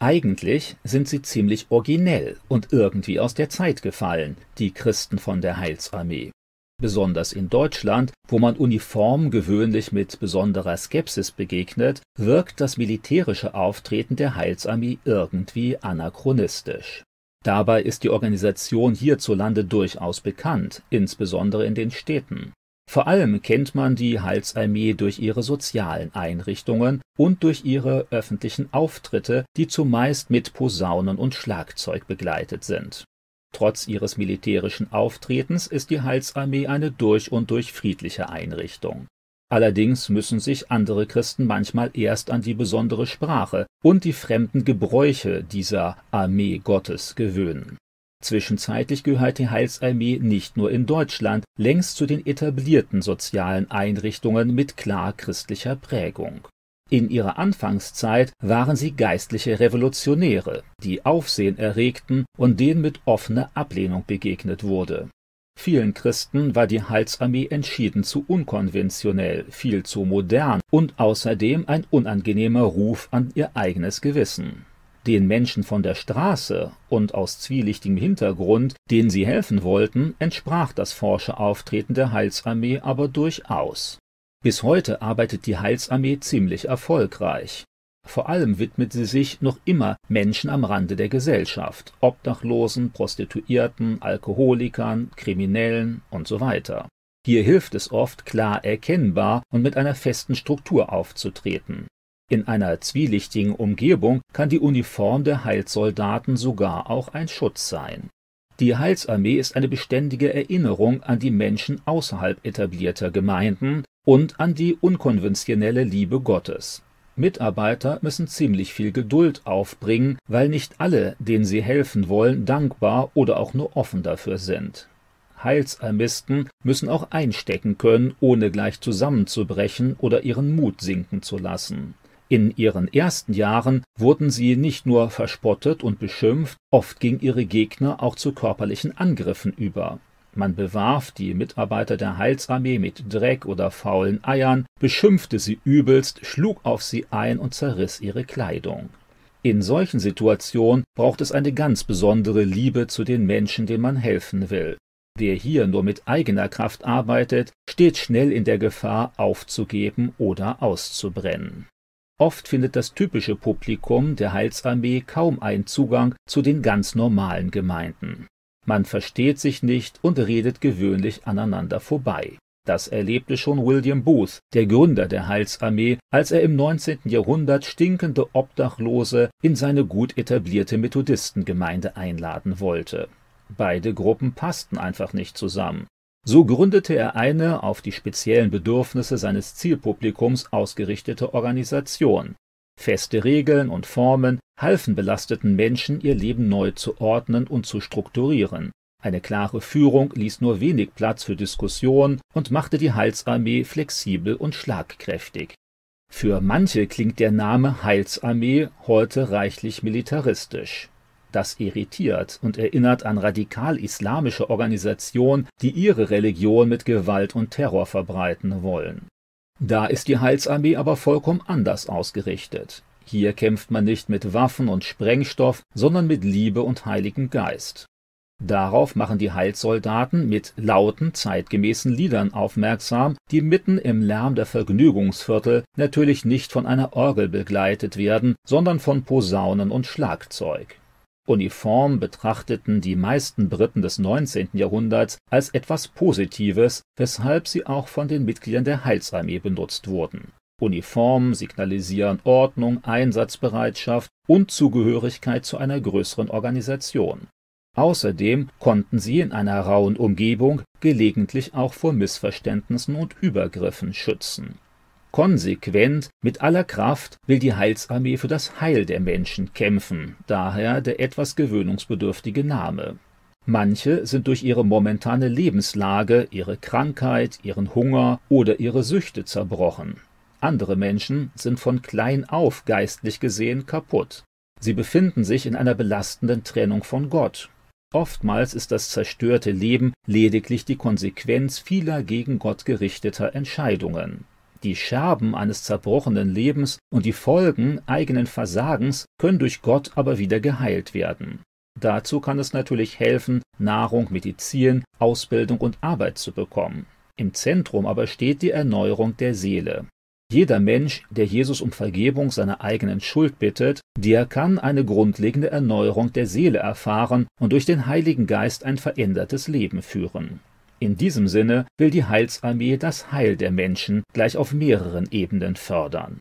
Eigentlich sind sie ziemlich originell und irgendwie aus der Zeit gefallen, die Christen von der Heilsarmee. Besonders in Deutschland, wo man Uniform gewöhnlich mit besonderer Skepsis begegnet, wirkt das militärische Auftreten der Heilsarmee irgendwie anachronistisch. Dabei ist die Organisation hierzulande durchaus bekannt, insbesondere in den Städten. Vor allem kennt man die Heilsarmee durch ihre sozialen Einrichtungen und durch ihre öffentlichen Auftritte, die zumeist mit Posaunen und Schlagzeug begleitet sind. Trotz ihres militärischen Auftretens ist die Heilsarmee eine durch und durch friedliche Einrichtung. Allerdings müssen sich andere Christen manchmal erst an die besondere Sprache und die fremden Gebräuche dieser Armee Gottes gewöhnen Zwischenzeitlich gehört die Heilsarmee nicht nur in Deutschland längst zu den etablierten sozialen Einrichtungen mit klar christlicher Prägung. In ihrer Anfangszeit waren sie geistliche Revolutionäre, die Aufsehen erregten und denen mit offener Ablehnung begegnet wurde. Vielen Christen war die Heilsarmee entschieden zu unkonventionell, viel zu modern und außerdem ein unangenehmer Ruf an ihr eigenes Gewissen den Menschen von der Straße und aus zwielichtigem Hintergrund, denen sie helfen wollten, entsprach das forsche Auftreten der Heilsarmee aber durchaus. Bis heute arbeitet die Heilsarmee ziemlich erfolgreich. Vor allem widmet sie sich noch immer Menschen am Rande der Gesellschaft, Obdachlosen, Prostituierten, Alkoholikern, Kriminellen und so. Hier hilft es oft, klar erkennbar und mit einer festen Struktur aufzutreten. In einer zwielichtigen Umgebung kann die Uniform der Heilsoldaten sogar auch ein Schutz sein. Die Heilsarmee ist eine beständige Erinnerung an die Menschen außerhalb etablierter Gemeinden und an die unkonventionelle Liebe Gottes. Mitarbeiter müssen ziemlich viel Geduld aufbringen, weil nicht alle, denen sie helfen wollen, dankbar oder auch nur offen dafür sind. Heilsarmisten müssen auch einstecken können, ohne gleich zusammenzubrechen oder ihren Mut sinken zu lassen. In ihren ersten Jahren wurden sie nicht nur verspottet und beschimpft, oft ging ihre Gegner auch zu körperlichen Angriffen über. Man bewarf die Mitarbeiter der Heilsarmee mit Dreck oder faulen Eiern, beschimpfte sie übelst, schlug auf sie ein und zerriss ihre Kleidung. In solchen Situationen braucht es eine ganz besondere Liebe zu den Menschen, denen man helfen will. Wer hier nur mit eigener Kraft arbeitet, steht schnell in der Gefahr, aufzugeben oder auszubrennen. Oft findet das typische Publikum der Heilsarmee kaum einen Zugang zu den ganz normalen Gemeinden. Man versteht sich nicht und redet gewöhnlich aneinander vorbei. Das erlebte schon William Booth, der Gründer der Heilsarmee, als er im 19. Jahrhundert stinkende Obdachlose in seine gut etablierte Methodistengemeinde einladen wollte. Beide Gruppen passten einfach nicht zusammen. So gründete er eine auf die speziellen Bedürfnisse seines Zielpublikums ausgerichtete Organisation. Feste Regeln und Formen halfen belasteten Menschen, ihr Leben neu zu ordnen und zu strukturieren. Eine klare Führung ließ nur wenig Platz für Diskussion und machte die Heilsarmee flexibel und schlagkräftig. Für manche klingt der Name Heilsarmee heute reichlich militaristisch. Das irritiert und erinnert an radikal-islamische Organisationen, die ihre Religion mit Gewalt und Terror verbreiten wollen. Da ist die Heilsarmee aber vollkommen anders ausgerichtet. Hier kämpft man nicht mit Waffen und Sprengstoff, sondern mit Liebe und Heiligen Geist. Darauf machen die Heilsoldaten mit lauten, zeitgemäßen Liedern aufmerksam, die mitten im Lärm der Vergnügungsviertel natürlich nicht von einer Orgel begleitet werden, sondern von Posaunen und Schlagzeug. Uniform betrachteten die meisten Briten des 19. Jahrhunderts als etwas Positives, weshalb sie auch von den Mitgliedern der Heilsarmee benutzt wurden. Uniformen signalisieren Ordnung, Einsatzbereitschaft und Zugehörigkeit zu einer größeren Organisation. Außerdem konnten sie in einer rauen Umgebung gelegentlich auch vor Missverständnissen und Übergriffen schützen Konsequent, mit aller Kraft will die Heilsarmee für das Heil der Menschen kämpfen, daher der etwas gewöhnungsbedürftige Name. Manche sind durch ihre momentane Lebenslage, ihre Krankheit, ihren Hunger oder ihre Süchte zerbrochen. Andere Menschen sind von klein auf geistlich gesehen kaputt. Sie befinden sich in einer belastenden Trennung von Gott. Oftmals ist das zerstörte Leben lediglich die Konsequenz vieler gegen Gott gerichteter Entscheidungen. Die Scherben eines zerbrochenen Lebens und die Folgen eigenen Versagens können durch Gott aber wieder geheilt werden. Dazu kann es natürlich helfen, Nahrung, Medizin, Ausbildung und Arbeit zu bekommen. Im Zentrum aber steht die Erneuerung der Seele. Jeder Mensch, der Jesus um Vergebung seiner eigenen Schuld bittet, der kann eine grundlegende Erneuerung der Seele erfahren und durch den Heiligen Geist ein verändertes Leben führen. In diesem Sinne will die Heilsarmee das Heil der Menschen gleich auf mehreren Ebenen fördern.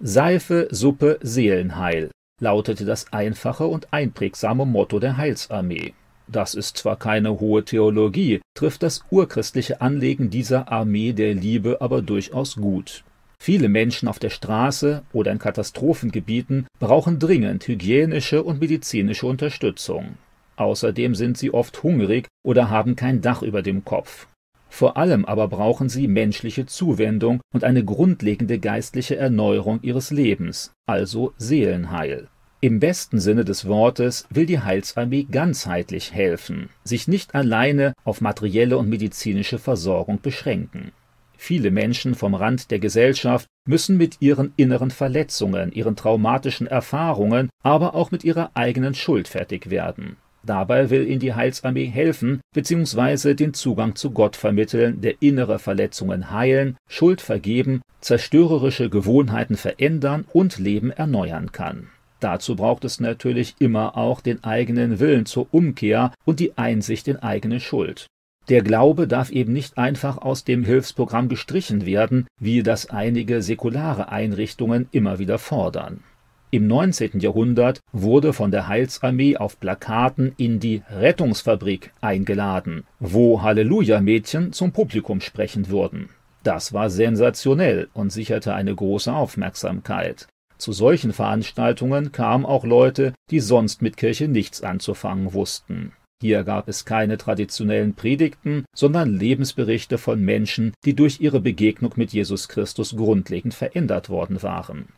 Seife, Suppe, Seelenheil lautete das einfache und einprägsame Motto der Heilsarmee. Das ist zwar keine hohe Theologie, trifft das urchristliche Anlegen dieser Armee der Liebe aber durchaus gut. Viele Menschen auf der Straße oder in Katastrophengebieten brauchen dringend hygienische und medizinische Unterstützung. Außerdem sind sie oft hungrig oder haben kein Dach über dem Kopf. Vor allem aber brauchen sie menschliche Zuwendung und eine grundlegende geistliche Erneuerung ihres Lebens, also Seelenheil. Im besten Sinne des Wortes will die Heilsarmee ganzheitlich helfen, sich nicht alleine auf materielle und medizinische Versorgung beschränken. Viele Menschen vom Rand der Gesellschaft müssen mit ihren inneren Verletzungen, ihren traumatischen Erfahrungen, aber auch mit ihrer eigenen Schuld fertig werden. Dabei will ihnen die Heilsarmee helfen bzw. den Zugang zu Gott vermitteln, der innere Verletzungen heilen, Schuld vergeben, zerstörerische Gewohnheiten verändern und Leben erneuern kann. Dazu braucht es natürlich immer auch den eigenen Willen zur Umkehr und die Einsicht in eigene Schuld. Der Glaube darf eben nicht einfach aus dem Hilfsprogramm gestrichen werden, wie das einige säkulare Einrichtungen immer wieder fordern. Im 19. Jahrhundert wurde von der Heilsarmee auf Plakaten in die Rettungsfabrik eingeladen, wo Halleluja-Mädchen zum Publikum sprechen würden. Das war sensationell und sicherte eine große Aufmerksamkeit. Zu solchen Veranstaltungen kamen auch Leute, die sonst mit Kirche nichts anzufangen wussten. Hier gab es keine traditionellen Predigten, sondern Lebensberichte von Menschen, die durch ihre Begegnung mit Jesus Christus grundlegend verändert worden waren.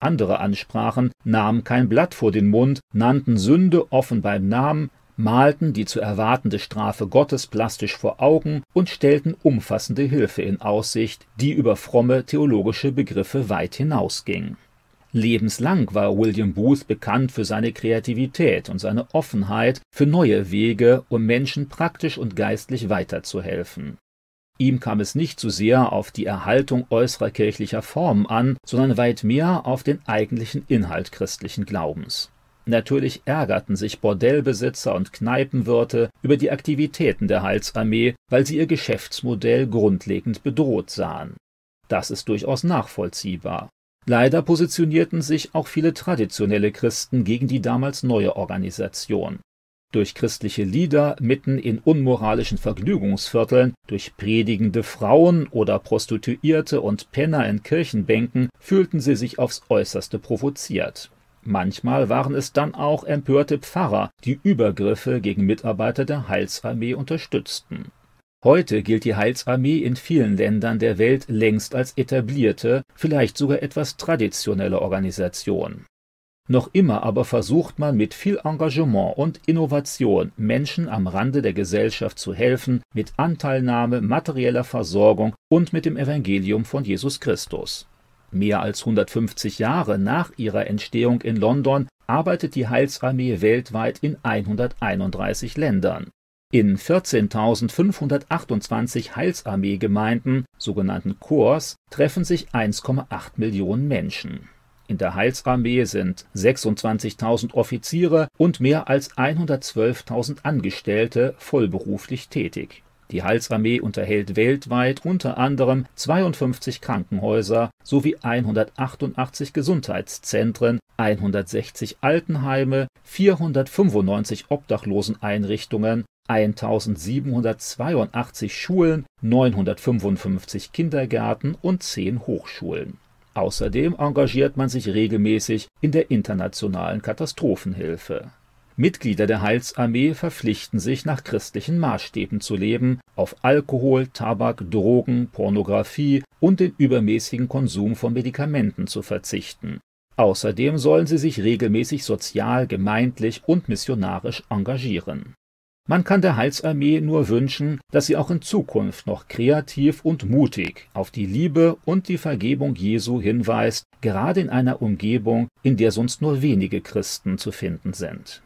Andere Ansprachen nahmen kein Blatt vor den Mund, nannten Sünde offen beim Namen, malten die zu erwartende Strafe Gottes plastisch vor Augen und stellten umfassende Hilfe in Aussicht, die über fromme theologische Begriffe weit hinausging. Lebenslang war William Booth bekannt für seine Kreativität und seine Offenheit für neue Wege, um Menschen praktisch und geistlich weiterzuhelfen. Ihm kam es nicht so sehr auf die Erhaltung äußerer kirchlicher Formen an, sondern weit mehr auf den eigentlichen Inhalt christlichen Glaubens. Natürlich ärgerten sich Bordellbesitzer und Kneipenwirte über die Aktivitäten der Heilsarmee, weil sie ihr Geschäftsmodell grundlegend bedroht sahen. Das ist durchaus nachvollziehbar. Leider positionierten sich auch viele traditionelle Christen gegen die damals neue Organisation durch christliche Lieder mitten in unmoralischen Vergnügungsvierteln, durch predigende Frauen oder Prostituierte und Penner in Kirchenbänken fühlten sie sich aufs äußerste provoziert. Manchmal waren es dann auch empörte Pfarrer, die Übergriffe gegen Mitarbeiter der Heilsarmee unterstützten. Heute gilt die Heilsarmee in vielen Ländern der Welt längst als etablierte, vielleicht sogar etwas traditionelle Organisation. Noch immer aber versucht man mit viel Engagement und Innovation Menschen am Rande der Gesellschaft zu helfen, mit Anteilnahme, materieller Versorgung und mit dem Evangelium von Jesus Christus. Mehr als 150 Jahre nach ihrer Entstehung in London arbeitet die Heilsarmee weltweit in 131 Ländern. In 14.528 Heilsarmee-Gemeinden, sogenannten Corps, treffen sich 1,8 Millionen Menschen. In der Heilsarmee sind 26.000 Offiziere und mehr als 112.000 Angestellte vollberuflich tätig. Die Heilsarmee unterhält weltweit unter anderem 52 Krankenhäuser sowie 188 Gesundheitszentren, 160 Altenheime, 495 Obdachloseneinrichtungen, 1782 Schulen, 955 Kindergärten und 10 Hochschulen Außerdem engagiert man sich regelmäßig in der internationalen Katastrophenhilfe. Mitglieder der Heilsarmee verpflichten sich, nach christlichen Maßstäben zu leben, auf Alkohol, Tabak, Drogen, Pornografie und den übermäßigen Konsum von Medikamenten zu verzichten. Außerdem sollen sie sich regelmäßig sozial, gemeindlich und missionarisch engagieren Man kann der Heilsarmee nur wünschen, dass sie auch in Zukunft noch kreativ und mutig auf die Liebe und die Vergebung Jesu hinweist, gerade in einer Umgebung, in der sonst nur wenige Christen zu finden sind.